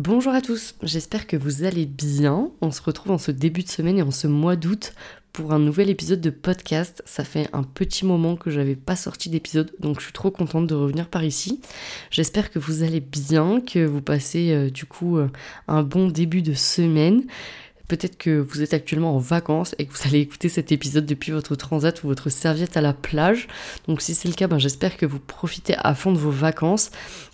Bonjour à tous, j'espère que vous allez bien. On se retrouve en ce début de semaine et en ce mois d'août pour un nouvel épisode de podcast. Ça fait un petit moment que j'avais pas sorti d'épisode, donc je suis trop contente de revenir par ici. J'espère que vous allez bien, que vous passez euh, du coup euh, un bon début de semaine. Peut-être que vous êtes actuellement en vacances et que vous allez écouter cet épisode depuis votre transat ou votre serviette à la plage. Donc si c'est le cas, ben, j'espère que vous profitez à fond de vos vacances.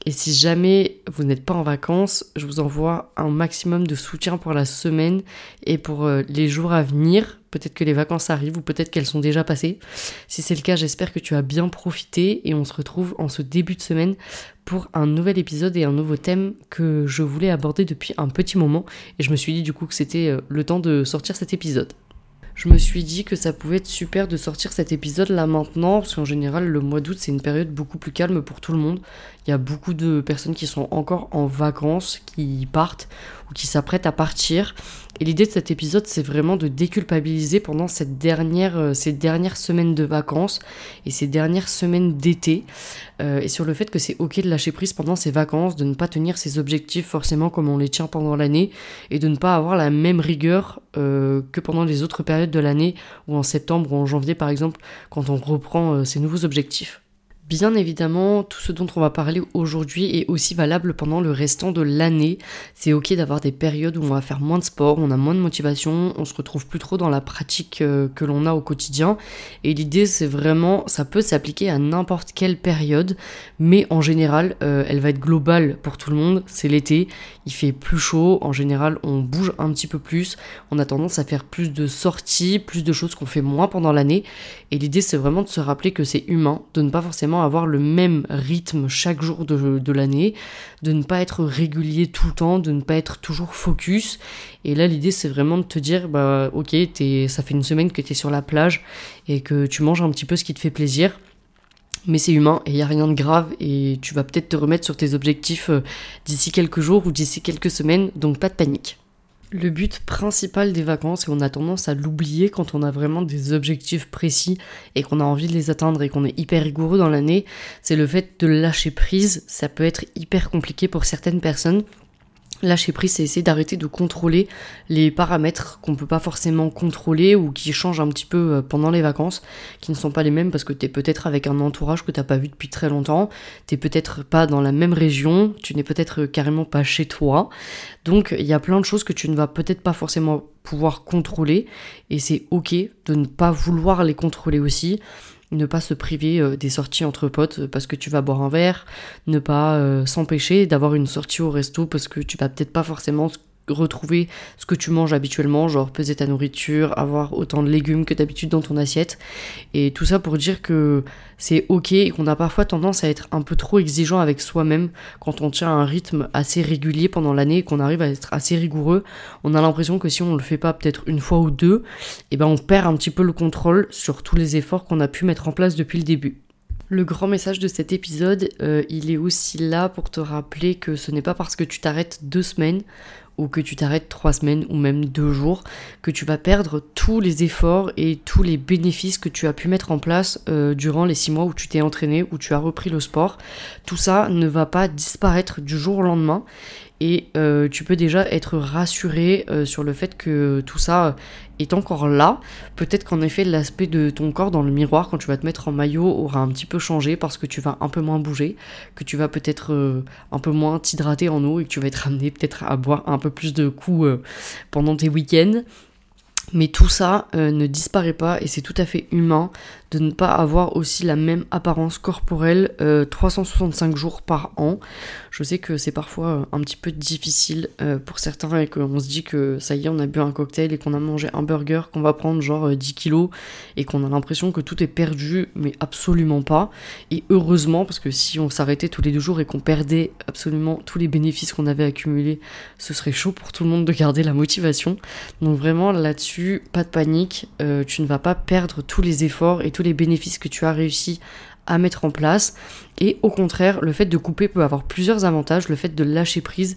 Et si jamais vous n'êtes pas en vacances, je vous envoie un maximum de soutien pour la semaine et pour euh, les jours à venir peut-être que les vacances arrivent ou peut-être qu'elles sont déjà passées. Si c'est le cas, j'espère que tu as bien profité et on se retrouve en ce début de semaine pour un nouvel épisode et un nouveau thème que je voulais aborder depuis un petit moment et je me suis dit du coup que c'était euh, le temps de sortir cet épisode je me suis dit que ça pouvait être super de sortir cet épisode là maintenant, parce qu'en général, le mois d'août, c'est une période beaucoup plus calme pour tout le monde. Il y a beaucoup de personnes qui sont encore en vacances, qui partent ou qui s'apprêtent à partir. Et l'idée de cet épisode, c'est vraiment de déculpabiliser pendant cette dernière, euh, ces dernières semaines de vacances et ces dernières semaines d'été. Euh, et sur le fait que c'est ok de lâcher prise pendant ces vacances, de ne pas tenir ses objectifs forcément comme on les tient pendant l'année et de ne pas avoir la même rigueur euh, que pendant les autres périodes de l'année ou en septembre ou en janvier par exemple quand on reprend ses nouveaux objectifs. Bien évidemment, tout ce dont on va parler aujourd'hui est aussi valable pendant le restant de l'année. C'est ok d'avoir des périodes où on va faire moins de sport, on a moins de motivation, on se retrouve plus trop dans la pratique euh, que l'on a au quotidien. Et l'idée, c'est vraiment, ça peut s'appliquer à n'importe quelle période, mais en général, euh, elle va être globale pour tout le monde. C'est l'été, il fait plus chaud, en général, on bouge un petit peu plus, on a tendance à faire plus de sorties, plus de choses qu'on fait moins pendant l'année. Et l'idée, c'est vraiment de se rappeler que c'est humain, de ne pas forcément avoir le même rythme chaque jour de, l'année, de ne pas être régulier tout le temps, de ne pas être toujours focus. Et là, l'idée, c'est vraiment de te dire, bah, ok, ça fait une semaine que tu es sur la plage et que tu manges un petit peu ce qui te fait plaisir mais c'est humain et il n'y a rien de grave et tu vas peut-être te remettre sur tes objectifs euh, d'ici quelques jours ou d'ici quelques semaines, donc pas de panique. Le but principal des vacances, et on a tendance à l'oublier quand on a vraiment des objectifs précis et qu'on a envie de les atteindre et qu'on est hyper rigoureux dans l'année, c'est le fait de lâcher prise. Ça peut être hyper compliqué pour certaines personnes Lâcher prise, c'est essayer d'arrêter de contrôler les paramètres qu'on peut pas forcément contrôler ou qui changent un petit peu euh, pendant les vacances, qui ne sont pas les mêmes parce que tu es peut-être avec un entourage que t'as pas vu depuis très longtemps, t'es peut-être pas dans la même région, tu n'es peut-être carrément pas chez toi. Donc il y a plein de choses que tu ne vas peut-être pas forcément pouvoir contrôler et c'est ok de ne pas vouloir les contrôler aussi ne pas se priver euh, des sorties entre potes euh, parce que tu vas boire un verre, ne pas euh, s'empêcher d'avoir une sortie au resto parce que tu vas peut-être pas forcément retrouver ce que tu manges habituellement, genre peser ta nourriture, avoir autant de légumes que d'habitude dans ton assiette. Et tout ça pour dire que c'est ok et qu'on a parfois tendance à être un peu trop exigeant avec soi-même quand on tient un rythme assez régulier pendant l'année et qu'on arrive à être assez rigoureux. On a l'impression que si on le fait pas peut-être une fois ou deux, et eh ben on perd un petit peu le contrôle sur tous les efforts qu'on a pu mettre en place depuis le début. Le grand message de cet épisode, euh, il est aussi là pour te rappeler que ce n'est pas parce que tu t'arrêtes deux semaines ou que tu t'arrêtes trois semaines ou même deux jours, que tu vas perdre tous les efforts et tous les bénéfices que tu as pu mettre en place euh, durant les six mois où tu t'es entraîné, où tu as repris le sport. Tout ça ne va pas disparaître du jour au lendemain et euh, tu peux déjà être rassuré euh, sur le fait que tout ça est encore là. Peut-être qu'en effet l'aspect de ton corps dans le miroir quand tu vas te mettre en maillot aura un petit peu changé parce que tu vas un peu moins bouger, que tu vas peut-être euh, un peu moins t'hydrater en eau et que tu vas être amené peut-être à boire un peu plus de coups pendant tes week-ends. Mais tout ça ne disparaît pas et c'est tout à fait humain de ne pas avoir aussi la même apparence corporelle 365 jours par an. Je sais que c'est parfois un petit peu difficile pour certains et qu'on se dit que ça y est, on a bu un cocktail et qu'on a mangé un burger, qu'on va prendre genre 10 kilos et qu'on a l'impression que tout est perdu, mais absolument pas. Et heureusement, parce que si on s'arrêtait tous les deux jours et qu'on perdait absolument tous les bénéfices qu'on avait accumulés, ce serait chaud pour tout le monde de garder la motivation. Donc vraiment là-dessus, pas de panique, euh, tu ne vas pas perdre tous les efforts et tous les bénéfices que tu as réussi à mettre en place. Et au contraire, le fait de couper peut avoir plusieurs avantages. Le fait de lâcher prise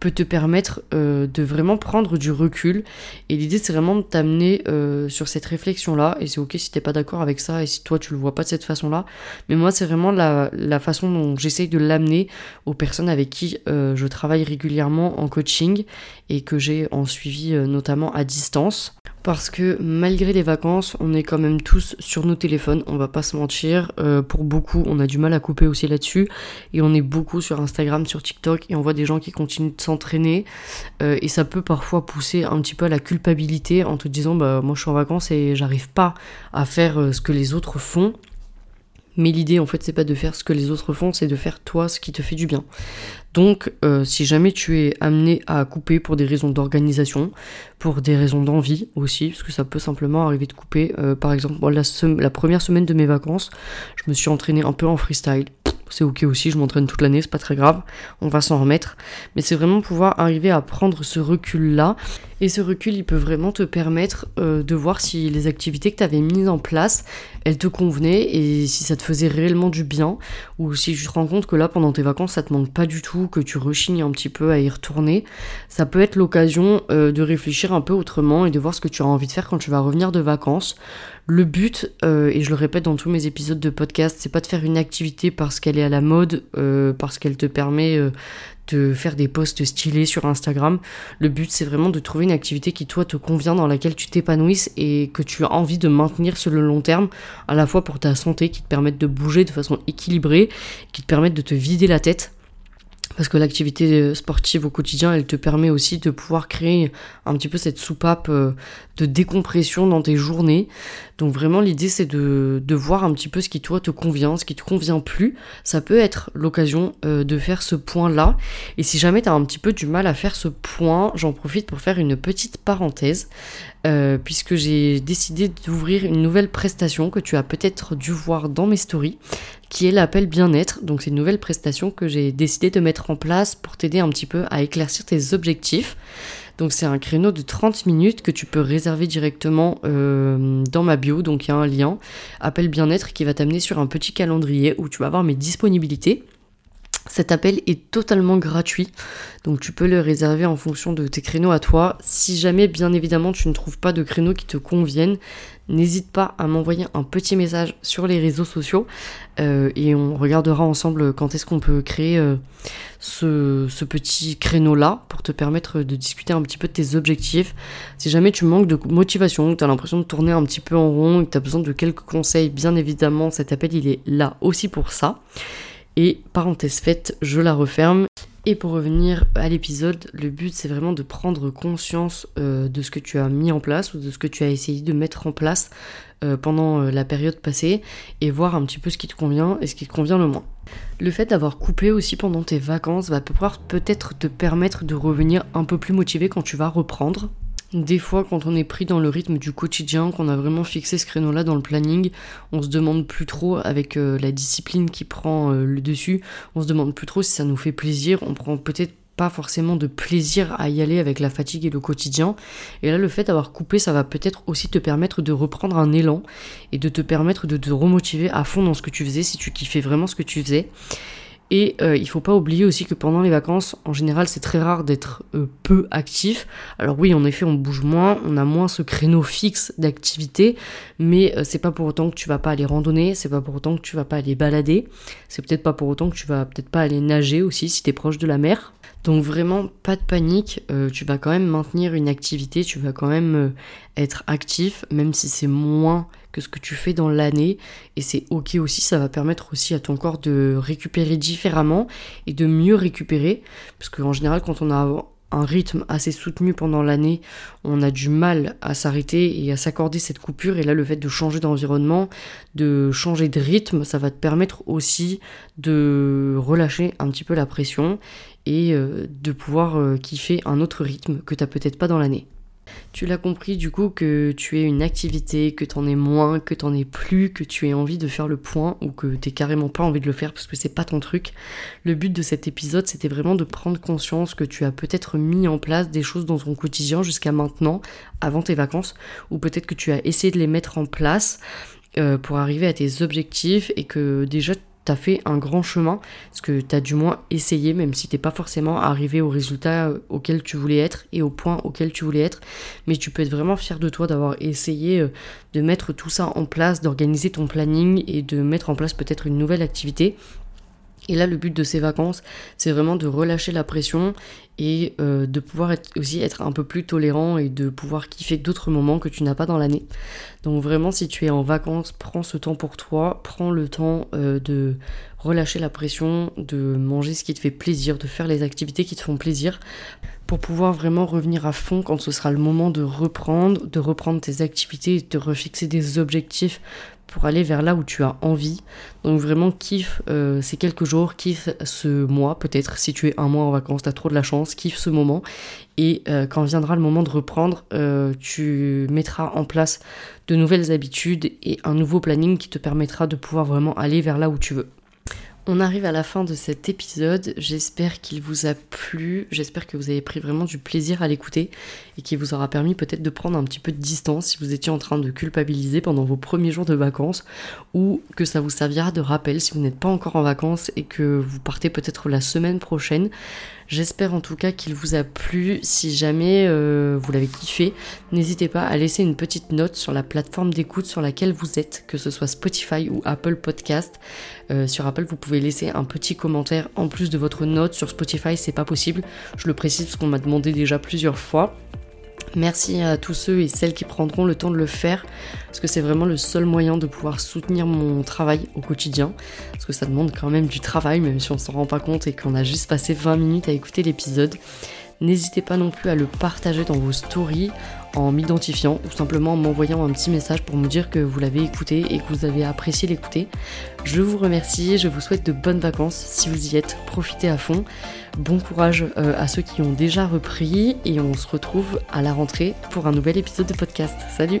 peut te permettre euh, de vraiment prendre du recul. Et l'idée, c'est vraiment de t'amener euh, sur cette réflexion-là. Et c'est ok si t'es pas d'accord avec ça et si toi tu le vois pas de cette façon-là. Mais moi, c'est vraiment la, façon dont j'essaye de l'amener aux personnes avec qui euh, je travaille régulièrement en coaching et que j'ai en suivi notamment à distance parce que malgré les vacances, on est quand même tous sur nos téléphones, on va pas se mentir. Pour beaucoup, on a du mal à couper aussi là-dessus. Et on est beaucoup sur Instagram, sur TikTok, et on voit des gens qui continuent de s'entraîner. Euh, et ça peut parfois pousser un petit peu à la culpabilité en te disant, bah moi je suis en vacances et j'arrive pas à faire euh, ce que les autres font. Mais l'idée, en fait, c'est pas de faire ce que les autres font, c'est de faire toi ce qui te fait du bien. Donc, euh, si jamais tu es amené à couper pour des raisons d'organisation, pour des raisons d'envie aussi, parce que ça peut simplement arriver de couper. Euh, par exemple, la, la, première semaine de mes vacances, je me suis entraîné un peu en freestyle c'est ok aussi, je m'entraîne toute l'année, c'est pas très grave, on va s'en remettre. Mais c'est vraiment pouvoir arriver à prendre ce recul-là. Et ce recul, il peut vraiment te permettre euh, de voir si les activités que tu mises en place, elles te convenaient et si ça te faisait réellement du bien. Ou si tu te rends compte que là, pendant tes vacances, ça te manque pas du tout, que tu rechignes un petit peu à y retourner. Ça peut être l'occasion euh, de réfléchir un peu autrement et de voir ce que tu as envie de faire quand tu vas revenir de vacances. Le but, euh, et je le répète dans tous mes épisodes de podcast, c'est pas de faire une activité parce qu'elle est à la mode, parce qu'elle te permet de faire des posts stylés sur Instagram. Le but, c'est vraiment de trouver une activité qui, toi, te convient, dans laquelle tu t'épanouisses et que tu as envie de maintenir sur le long terme, à la fois pour ta santé, qui te permettent de bouger de façon équilibrée, qui te permettent de te vider la tête parce que l'activité sportive au quotidien, elle te permet aussi de pouvoir créer un petit peu cette soupape de décompression dans tes journées. Donc vraiment l'idée c'est de, voir un petit peu ce qui toi te convient, ce qui te convient plus. Ça peut être l'occasion euh, de faire ce point là. Et si jamais tu as un petit peu du mal à faire ce point, j'en profite pour faire une petite parenthèse. Euh, puisque j'ai décidé d'ouvrir une nouvelle prestation que tu as peut-être dû voir dans mes stories, qui est l'appel bien-être. Donc c'est une nouvelle prestation que j'ai décidé de mettre en place pour t'aider un petit peu à éclaircir tes objectifs. Donc c'est un créneau de 30 minutes que tu peux réserver directement euh, dans ma bio. Donc il y a un lien, appel bien-être, qui va t'amener sur un petit calendrier où tu vas avoir mes disponibilités. Cet appel est totalement gratuit, donc tu peux le réserver en fonction de tes créneaux à toi. Si jamais, bien évidemment, tu ne trouves pas de créneaux qui te conviennent, n'hésite pas à m'envoyer un petit message sur les réseaux sociaux euh, et on regardera ensemble quand est-ce qu'on peut créer euh, ce, petit créneau-là pour te permettre de discuter un petit peu de tes objectifs. Si jamais tu manques de motivation, que tu as l'impression de tourner un petit peu en rond, que tu as besoin de quelques conseils, bien évidemment, cet appel il est là aussi pour ça. Et parenthèse faite, je la referme. Et pour revenir à l'épisode, le but c'est vraiment de prendre conscience euh, de ce que tu as mis en place ou de ce que tu as essayé de mettre en place euh, pendant euh, la période passée et voir un petit peu ce qui te convient et ce qui te convient le moins. Le fait d'avoir coupé aussi pendant tes vacances va pouvoir peut-être te permettre de revenir un peu plus motivé quand tu vas reprendre des fois, quand on est pris dans le rythme du quotidien, qu'on a vraiment fixé ce créneau-là dans le planning, on se demande plus trop, avec euh, la discipline qui prend euh, le dessus, on se demande plus trop si ça nous fait plaisir. On prend peut-être pas forcément de plaisir à y aller avec la fatigue et le quotidien. Et là, le fait d'avoir coupé, ça va peut-être aussi te permettre de reprendre un élan et de te permettre de te remotiver à fond dans ce que tu faisais, si tu kiffais vraiment ce que tu faisais. Et euh, il faut pas oublier aussi que pendant les vacances, en général, c'est très rare d'être euh, peu actif. Alors oui, en effet, on bouge moins, on a moins ce créneau fixe d'activité, mais euh, c'est pas pour autant que tu vas pas aller randonner, c'est pas pour autant que tu vas pas aller balader, c'est peut-être pas pour autant que tu vas peut-être pas aller nager aussi si tu proche de la mer. Donc vraiment, pas de panique, tu vas quand même maintenir une activité, tu vas quand même être actif, même si c'est moins que ce que tu fais dans l'année. Et c'est ok aussi, ça va permettre aussi à ton corps de récupérer différemment et de mieux récupérer. Parce qu'en général, quand on a un rythme assez soutenu pendant l'année, on a du mal à s'arrêter et à s'accorder cette coupure. Et là, le fait de changer d'environnement, de changer de rythme, ça va te permettre aussi de relâcher un petit peu la pression et euh, de pouvoir euh, kiffer un autre rythme que tu n'as peut-être pas dans l'année. Tu l'as compris du coup que tu es une activité, que t'en es moins, que t'en es plus, que tu aies envie de faire le point ou que t'es carrément pas envie de le faire parce que c'est pas ton truc. Le but de cet épisode c'était vraiment de prendre conscience que tu as peut-être mis en place des choses dans ton quotidien jusqu'à maintenant, avant tes vacances, ou peut-être que tu as essayé de les mettre en place euh, pour arriver à tes objectifs et que déjà fait un grand chemin, parce que tu as du moins essayé, même si t'es pas forcément arrivé au résultat euh, auquel tu voulais être et au point auquel tu voulais être, mais tu peux être vraiment fier de toi d'avoir essayé euh, de mettre tout ça en place, d'organiser ton planning et de mettre en place peut-être une nouvelle activité et là, le but de ces vacances, c'est vraiment de relâcher la pression et euh, de pouvoir aussi être un peu plus tolérant et de pouvoir kiffer d'autres moments que tu n'as pas dans l'année. Donc vraiment, si tu es en vacances, prends ce temps pour toi, prends le temps euh, de relâcher la pression, de manger ce qui te fait plaisir, de faire les activités qui te font plaisir pour pouvoir vraiment revenir à fond quand ce sera le moment de reprendre, de reprendre tes activités et de refixer des objectifs pour aller vers là où tu as envie. Donc vraiment kiffe euh, ces quelques jours, kiffe ce mois peut-être si tu es un mois en vacances, tu as trop de la chance, kiffe ce moment et euh, quand viendra le moment de reprendre, euh, tu mettras en place de nouvelles habitudes et un nouveau planning qui te permettra de pouvoir vraiment aller vers là où tu veux. On arrive à la fin de cet épisode. J'espère qu'il vous a plu. J'espère que vous avez pris vraiment du plaisir à l'écouter et qu'il vous aura permis peut-être de prendre un petit peu de distance si vous étiez en train de culpabiliser pendant vos premiers jours de vacances ou que ça vous servira de rappel si vous n'êtes pas encore en vacances et que vous partez peut-être la semaine prochaine. J'espère en tout cas qu'il vous a plu. Si jamais euh, vous l'avez kiffé, n'hésitez pas à laisser une petite note sur la plateforme d'écoute sur laquelle vous êtes, que ce soit Spotify ou Apple Podcast. Euh, sur Apple, vous pouvez laisser un petit commentaire en plus de votre note. Sur Spotify, c'est pas possible. Je le précise parce qu'on m'a demandé déjà plusieurs fois. Merci à tous ceux et celles qui prendront le temps de le faire, parce que c'est vraiment le seul moyen de pouvoir soutenir mon travail au quotidien, parce que ça demande quand même du travail, même si on s'en rend pas compte et qu'on a juste passé 20 minutes à écouter l'épisode. N'hésitez pas non plus à le partager dans vos stories en m'identifiant ou simplement en m'envoyant un petit message pour me dire que vous l'avez écouté et que vous avez apprécié l'écouter. Je vous remercie, je vous souhaite de bonnes vacances si vous y êtes, profitez à fond. Bon courage euh, à ceux qui ont déjà repris et on se retrouve à la rentrée pour un nouvel épisode de podcast. Salut